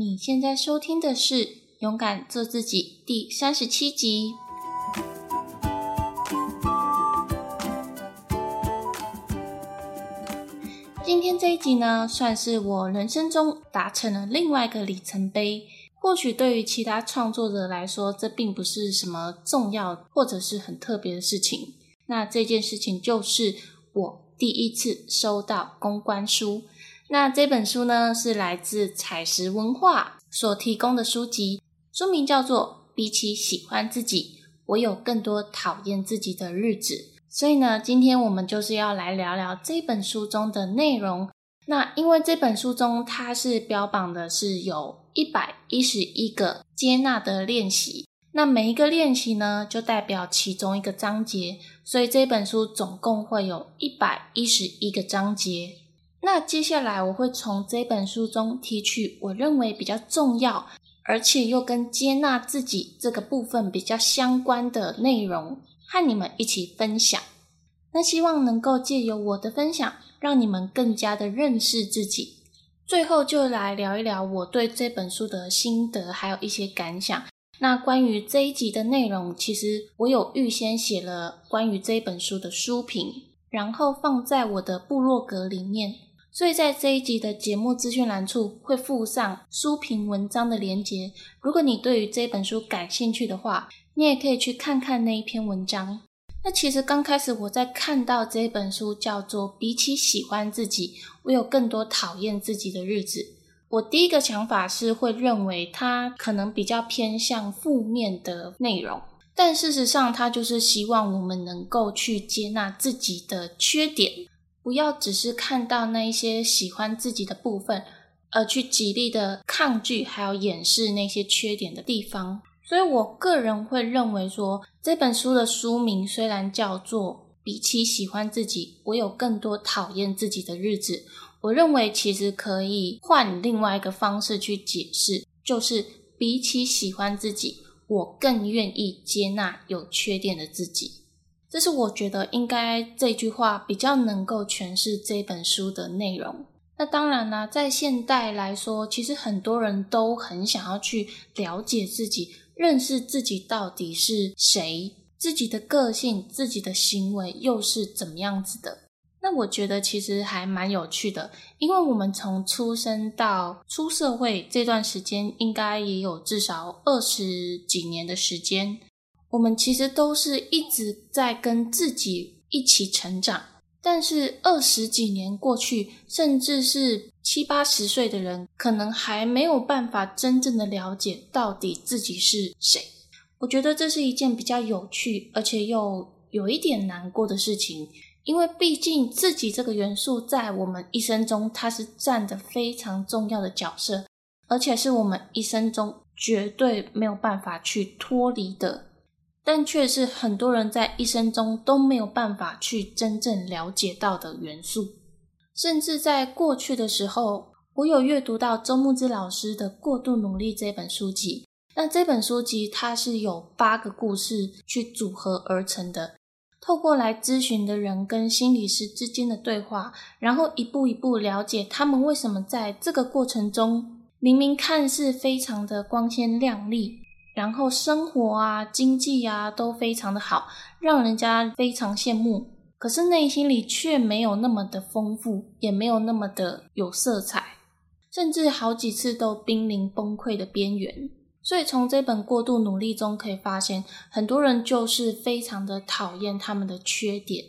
你现在收听的是《勇敢做自己》第三十七集。今天这一集呢，算是我人生中达成了另外一个里程碑。或许对于其他创作者来说，这并不是什么重要或者是很特别的事情。那这件事情就是我第一次收到公关书。那这本书呢，是来自采石文化所提供的书籍，书名叫做《比起喜欢自己，我有更多讨厌自己的日子》。所以呢，今天我们就是要来聊聊这本书中的内容。那因为这本书中它是标榜的是有一百一十一个接纳的练习，那每一个练习呢，就代表其中一个章节，所以这本书总共会有一百一十一个章节。那接下来我会从这本书中提取我认为比较重要，而且又跟接纳自己这个部分比较相关的内容，和你们一起分享。那希望能够借由我的分享，让你们更加的认识自己。最后就来聊一聊我对这本书的心得，还有一些感想。那关于这一集的内容，其实我有预先写了关于这本书的书评，然后放在我的部落格里面。所以在这一集的节目资讯栏处会附上书评文章的连结。如果你对于这本书感兴趣的话，你也可以去看看那一篇文章。那其实刚开始我在看到这本书叫做《比起喜欢自己，我有更多讨厌自己的日子》，我第一个想法是会认为它可能比较偏向负面的内容，但事实上它就是希望我们能够去接纳自己的缺点。不要只是看到那一些喜欢自己的部分，而去极力的抗拒还有掩饰那些缺点的地方。所以我个人会认为说，这本书的书名虽然叫做《比起喜欢自己，我有更多讨厌自己的日子》，我认为其实可以换另外一个方式去解释，就是比起喜欢自己，我更愿意接纳有缺点的自己。这是我觉得应该这句话比较能够诠释这本书的内容。那当然呢，在现代来说，其实很多人都很想要去了解自己、认识自己到底是谁，自己的个性、自己的行为又是怎么样子的。那我觉得其实还蛮有趣的，因为我们从出生到出社会这段时间，应该也有至少二十几年的时间。我们其实都是一直在跟自己一起成长，但是二十几年过去，甚至是七八十岁的人，可能还没有办法真正的了解到底自己是谁。我觉得这是一件比较有趣，而且又有一点难过的事情，因为毕竟自己这个元素在我们一生中，它是占着非常重要的角色，而且是我们一生中绝对没有办法去脱离的。但却是很多人在一生中都没有办法去真正了解到的元素，甚至在过去的时候，我有阅读到周木之老师的《过度努力》这本书籍。那这本书籍它是有八个故事去组合而成的，透过来咨询的人跟心理师之间的对话，然后一步一步了解他们为什么在这个过程中，明明看似非常的光鲜亮丽。然后生活啊、经济啊都非常的好，让人家非常羡慕。可是内心里却没有那么的丰富，也没有那么的有色彩，甚至好几次都濒临崩溃的边缘。所以从这本过度努力中可以发现，很多人就是非常的讨厌他们的缺点。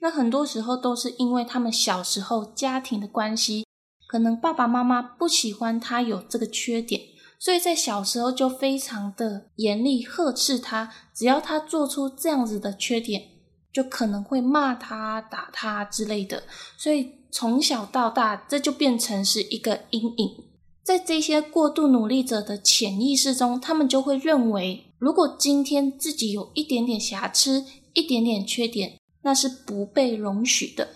那很多时候都是因为他们小时候家庭的关系，可能爸爸妈妈不喜欢他有这个缺点。所以在小时候就非常的严厉呵斥他，只要他做出这样子的缺点，就可能会骂他、打他之类的。所以从小到大，这就变成是一个阴影。在这些过度努力者的潜意识中，他们就会认为，如果今天自己有一点点瑕疵、一点点缺点，那是不被容许的。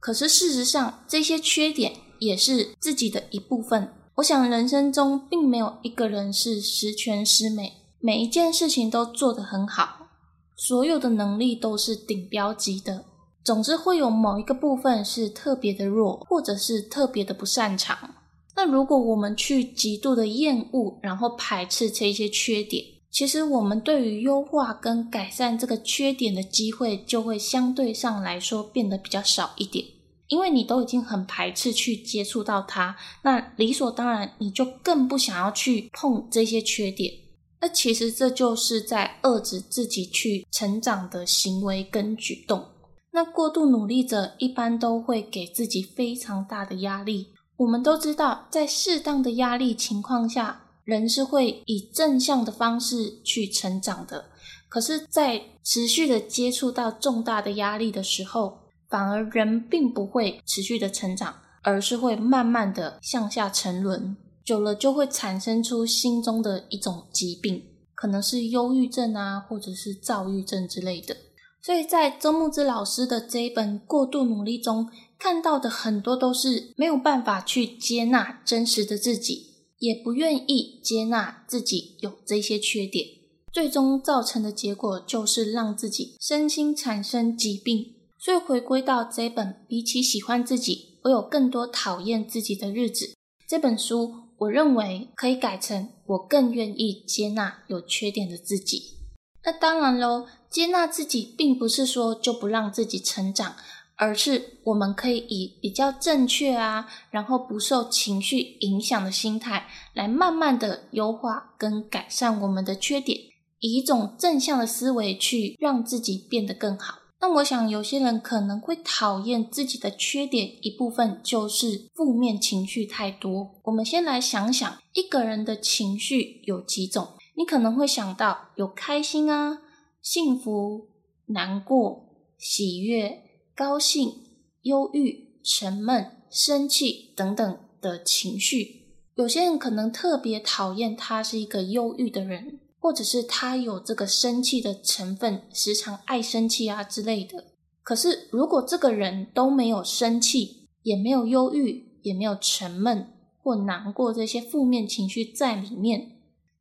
可是事实上，这些缺点也是自己的一部分。我想，人生中并没有一个人是十全十美，每一件事情都做得很好，所有的能力都是顶标级的。总之，会有某一个部分是特别的弱，或者是特别的不擅长。那如果我们去极度的厌恶，然后排斥这一些缺点，其实我们对于优化跟改善这个缺点的机会，就会相对上来说变得比较少一点。因为你都已经很排斥去接触到它，那理所当然你就更不想要去碰这些缺点。那其实这就是在遏制自己去成长的行为跟举动。那过度努力者一般都会给自己非常大的压力。我们都知道，在适当的压力情况下，人是会以正向的方式去成长的。可是，在持续的接触到重大的压力的时候，反而人并不会持续的成长，而是会慢慢的向下沉沦，久了就会产生出心中的一种疾病，可能是忧郁症啊，或者是躁郁症之类的。所以在周木之老师的这一本《过度努力》中，看到的很多都是没有办法去接纳真实的自己，也不愿意接纳自己有这些缺点，最终造成的结果就是让自己身心产生疾病。所以回归到这本，比起喜欢自己，我有更多讨厌自己的日子。这本书，我认为可以改成我更愿意接纳有缺点的自己。那当然喽，接纳自己并不是说就不让自己成长，而是我们可以以比较正确啊，然后不受情绪影响的心态，来慢慢的优化跟改善我们的缺点，以一种正向的思维去让自己变得更好。那我想，有些人可能会讨厌自己的缺点，一部分就是负面情绪太多。我们先来想想，一个人的情绪有几种？你可能会想到有开心啊、幸福、难过、喜悦、高兴、忧郁、沉闷、生气等等的情绪。有些人可能特别讨厌他是一个忧郁的人。或者是他有这个生气的成分，时常爱生气啊之类的。可是如果这个人都没有生气，也没有忧郁，也没有沉闷或难过这些负面情绪在里面，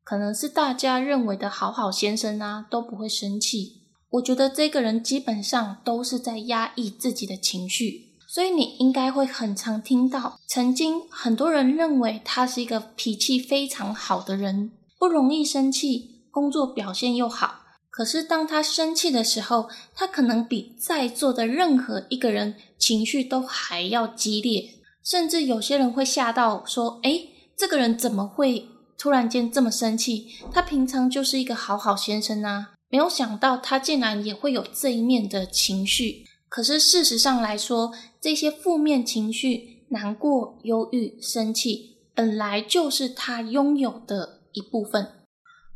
可能是大家认为的好好先生啊，都不会生气。我觉得这个人基本上都是在压抑自己的情绪，所以你应该会很常听到，曾经很多人认为他是一个脾气非常好的人，不容易生气。工作表现又好，可是当他生气的时候，他可能比在座的任何一个人情绪都还要激烈，甚至有些人会吓到说：“诶，这个人怎么会突然间这么生气？他平常就是一个好好先生啊，没有想到他竟然也会有这一面的情绪。可是事实上来说，这些负面情绪，难过、忧郁、生气，本来就是他拥有的一部分。”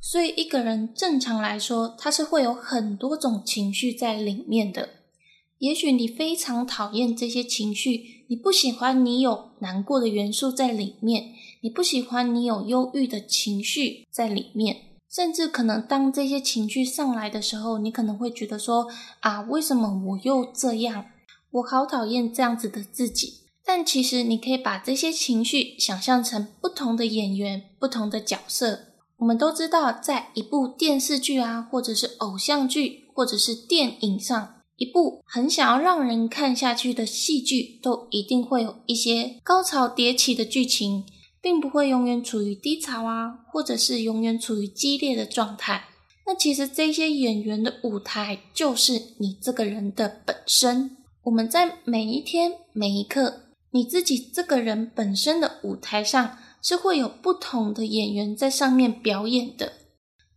所以，一个人正常来说，他是会有很多种情绪在里面的。也许你非常讨厌这些情绪，你不喜欢你有难过的元素在里面，你不喜欢你有忧郁的情绪在里面，甚至可能当这些情绪上来的时候，你可能会觉得说：“啊，为什么我又这样？我好讨厌这样子的自己。”但其实，你可以把这些情绪想象成不同的演员、不同的角色。我们都知道，在一部电视剧啊，或者是偶像剧，或者是电影上，一部很想要让人看下去的戏剧，都一定会有一些高潮迭起的剧情，并不会永远处于低潮啊，或者是永远处于激烈的状态。那其实这些演员的舞台，就是你这个人的本身。我们在每一天每一刻，你自己这个人本身的舞台上。是会有不同的演员在上面表演的，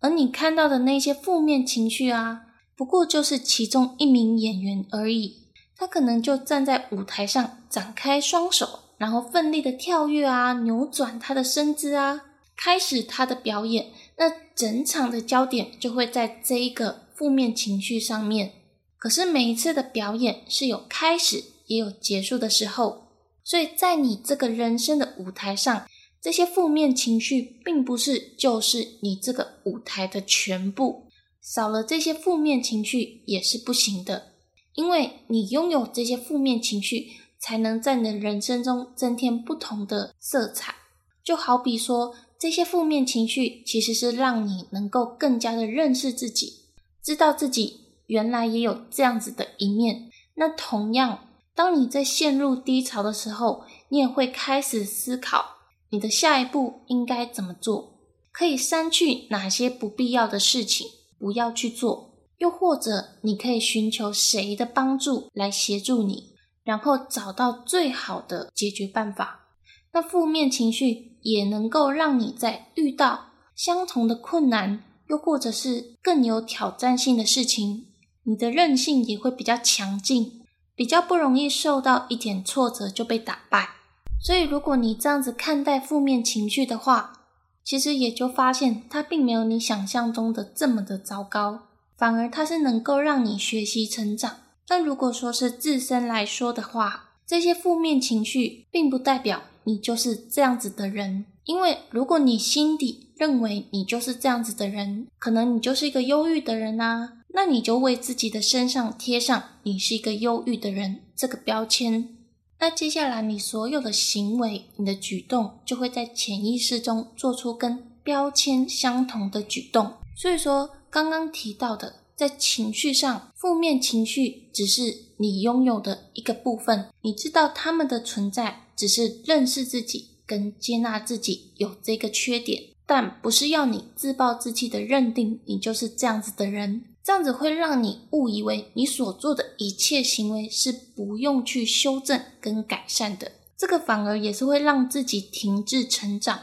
而你看到的那些负面情绪啊，不过就是其中一名演员而已。他可能就站在舞台上，展开双手，然后奋力的跳跃啊，扭转他的身姿啊，开始他的表演。那整场的焦点就会在这一个负面情绪上面。可是每一次的表演是有开始也有结束的时候，所以在你这个人生的舞台上。这些负面情绪并不是就是你这个舞台的全部，少了这些负面情绪也是不行的，因为你拥有这些负面情绪，才能在你的人生中增添不同的色彩。就好比说，这些负面情绪其实是让你能够更加的认识自己，知道自己原来也有这样子的一面。那同样，当你在陷入低潮的时候，你也会开始思考。你的下一步应该怎么做，可以删去哪些不必要的事情，不要去做，又或者你可以寻求谁的帮助来协助你，然后找到最好的解决办法。那负面情绪也能够让你在遇到相同的困难，又或者是更有挑战性的事情，你的韧性也会比较强劲，比较不容易受到一点挫折就被打败。所以，如果你这样子看待负面情绪的话，其实也就发现它并没有你想象中的这么的糟糕，反而它是能够让你学习成长。但如果说是自身来说的话，这些负面情绪并不代表。你就是这样子的人，因为如果你心底认为你就是这样子的人，可能你就是一个忧郁的人啊，那你就为自己的身上贴上你是一个忧郁的人这个标签。那接下来你所有的行为、你的举动，就会在潜意识中做出跟标签相同的举动。所以说，刚刚提到的，在情绪上，负面情绪只是你拥有的一个部分，你知道他们的存在。只是认识自己跟接纳自己有这个缺点，但不是要你自暴自弃的认定你就是这样子的人，这样子会让你误以为你所做的一切行为是不用去修正跟改善的，这个反而也是会让自己停滞成长。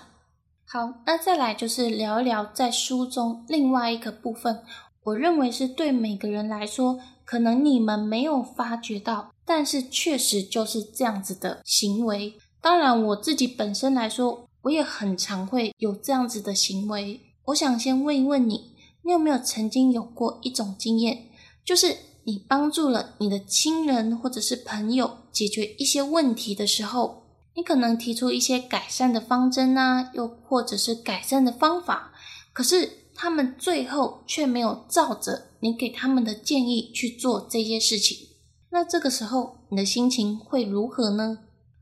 好，那再来就是聊一聊在书中另外一个部分，我认为是对每个人来说，可能你们没有发觉到。但是确实就是这样子的行为。当然，我自己本身来说，我也很常会有这样子的行为。我想先问一问你，你有没有曾经有过一种经验，就是你帮助了你的亲人或者是朋友解决一些问题的时候，你可能提出一些改善的方针啊，又或者是改善的方法，可是他们最后却没有照着你给他们的建议去做这些事情。那这个时候你的心情会如何呢？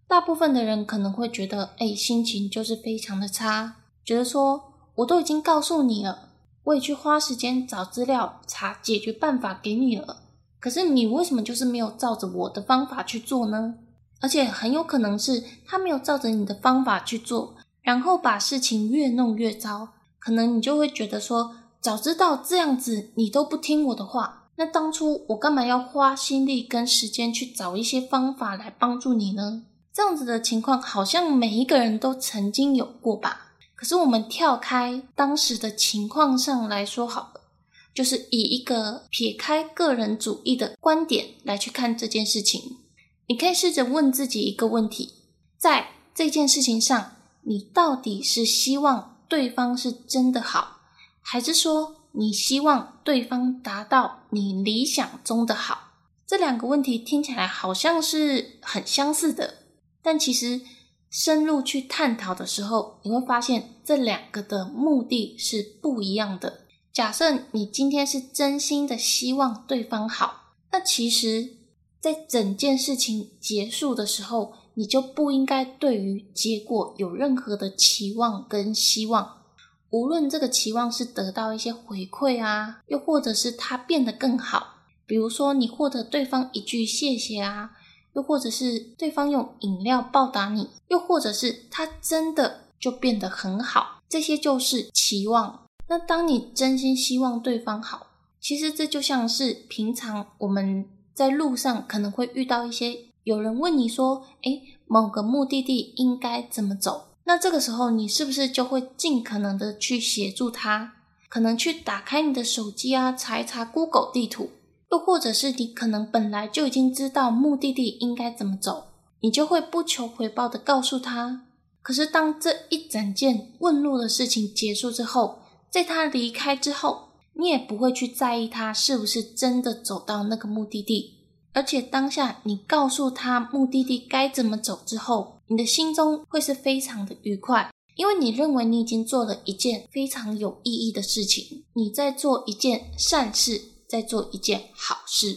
大部分的人可能会觉得，哎，心情就是非常的差，觉得说我都已经告诉你了，我也去花时间找资料查解决办法给你了，可是你为什么就是没有照着我的方法去做呢？而且很有可能是他没有照着你的方法去做，然后把事情越弄越糟，可能你就会觉得说，早知道这样子，你都不听我的话。那当初我干嘛要花心力跟时间去找一些方法来帮助你呢？这样子的情况好像每一个人都曾经有过吧。可是我们跳开当时的情况上来说好了，就是以一个撇开个人主义的观点来去看这件事情。你可以试着问自己一个问题：在这件事情上，你到底是希望对方是真的好，还是说？你希望对方达到你理想中的好，这两个问题听起来好像是很相似的，但其实深入去探讨的时候，你会发现这两个的目的是不一样的。假设你今天是真心的希望对方好，那其实，在整件事情结束的时候，你就不应该对于结果有任何的期望跟希望。无论这个期望是得到一些回馈啊，又或者是他变得更好，比如说你获得对方一句谢谢啊，又或者是对方用饮料报答你，又或者是他真的就变得很好，这些就是期望。那当你真心希望对方好，其实这就像是平常我们在路上可能会遇到一些有人问你说：“诶，某个目的地应该怎么走？”那这个时候，你是不是就会尽可能的去协助他？可能去打开你的手机啊，查一查 Google 地图，又或者是你可能本来就已经知道目的地应该怎么走，你就会不求回报的告诉他。可是当这一整件问路的事情结束之后，在他离开之后，你也不会去在意他是不是真的走到那个目的地。而且当下你告诉他目的地该怎么走之后，你的心中会是非常的愉快，因为你认为你已经做了一件非常有意义的事情，你在做一件善事，在做一件好事。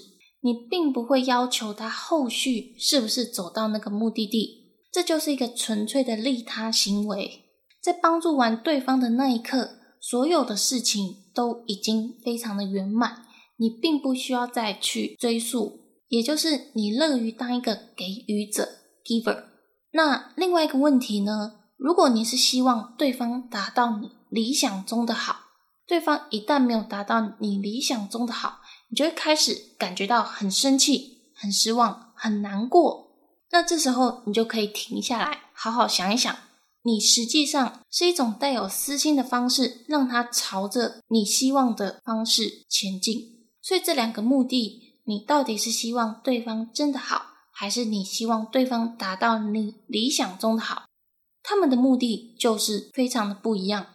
你并不会要求他后续是不是走到那个目的地，这就是一个纯粹的利他行为。在帮助完对方的那一刻，所有的事情都已经非常的圆满，你并不需要再去追溯。也就是你乐于当一个给予者 （giver）。那另外一个问题呢？如果你是希望对方达到你理想中的好，对方一旦没有达到你理想中的好，你就会开始感觉到很生气、很失望、很难过。那这时候你就可以停下来，好好想一想，你实际上是一种带有私心的方式，让他朝着你希望的方式前进。所以这两个目的，你到底是希望对方真的好，还是你希望对方达到你理想中的好？他们的目的就是非常的不一样。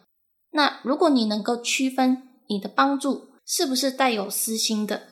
那如果你能够区分你的帮助是不是带有私心的，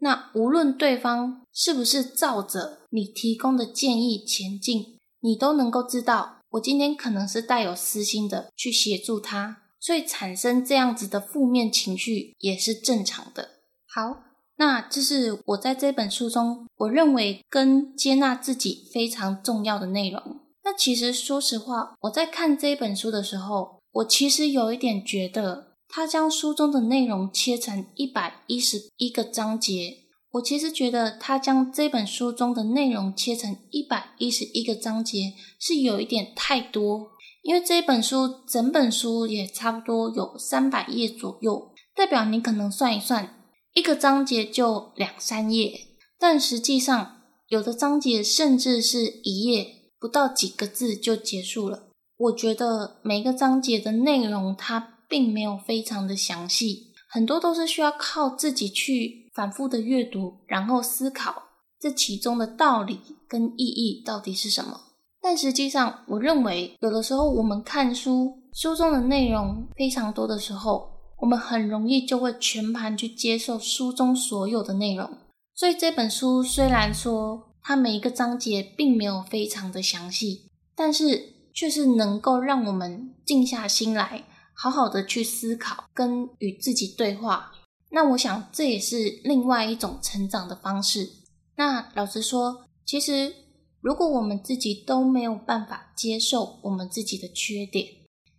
那无论对方是不是照着你提供的建议前进，你都能够知道，我今天可能是带有私心的去协助他，所以产生这样子的负面情绪也是正常的。好，那这是我在这本书中我认为跟接纳自己非常重要的内容。那其实，说实话，我在看这本书的时候，我其实有一点觉得，他将书中的内容切成一百一十一个章节。我其实觉得，他将这本书中的内容切成一百一十一个章节是有一点太多。因为这本书整本书也差不多有三百页左右，代表你可能算一算，一个章节就两三页，但实际上有的章节甚至是一页。不到几个字就结束了。我觉得每个章节的内容它并没有非常的详细，很多都是需要靠自己去反复的阅读，然后思考这其中的道理跟意义到底是什么。但实际上，我认为有的时候我们看书，书中的内容非常多的时候，我们很容易就会全盘去接受书中所有的内容。所以这本书虽然说，它每一个章节并没有非常的详细，但是却是能够让我们静下心来，好好的去思考，跟与自己对话。那我想这也是另外一种成长的方式。那老实说，其实如果我们自己都没有办法接受我们自己的缺点，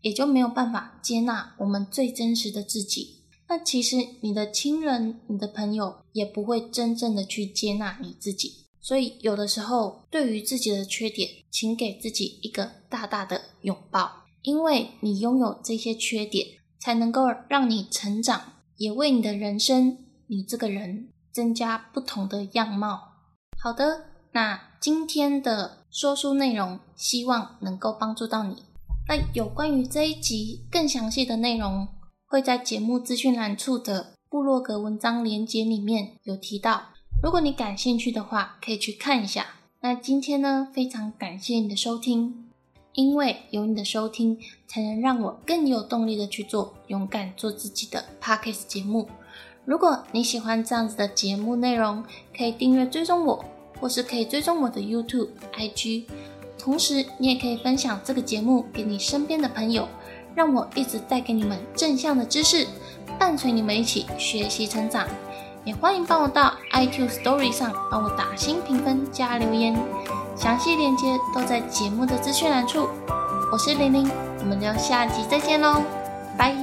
也就没有办法接纳我们最真实的自己。那其实你的亲人、你的朋友也不会真正的去接纳你自己。所以，有的时候，对于自己的缺点，请给自己一个大大的拥抱，因为你拥有这些缺点，才能够让你成长，也为你的人生，你这个人增加不同的样貌。好的，那今天的说书内容，希望能够帮助到你。那有关于这一集更详细的内容，会在节目资讯栏处的部落格文章连接里面有提到。如果你感兴趣的话，可以去看一下。那今天呢，非常感谢你的收听，因为有你的收听，才能让我更有动力的去做勇敢做自己的 podcast 节目。如果你喜欢这样子的节目内容，可以订阅追踪我，或是可以追踪我的 YouTube、IG。同时，你也可以分享这个节目给你身边的朋友，让我一直带给你们正向的知识，伴随你们一起学习成长。也欢迎帮我到 iTunes Story 上帮我打新评分加留言，详细链接都在节目的资讯栏处。我是玲玲，我们就下集再见喽，拜。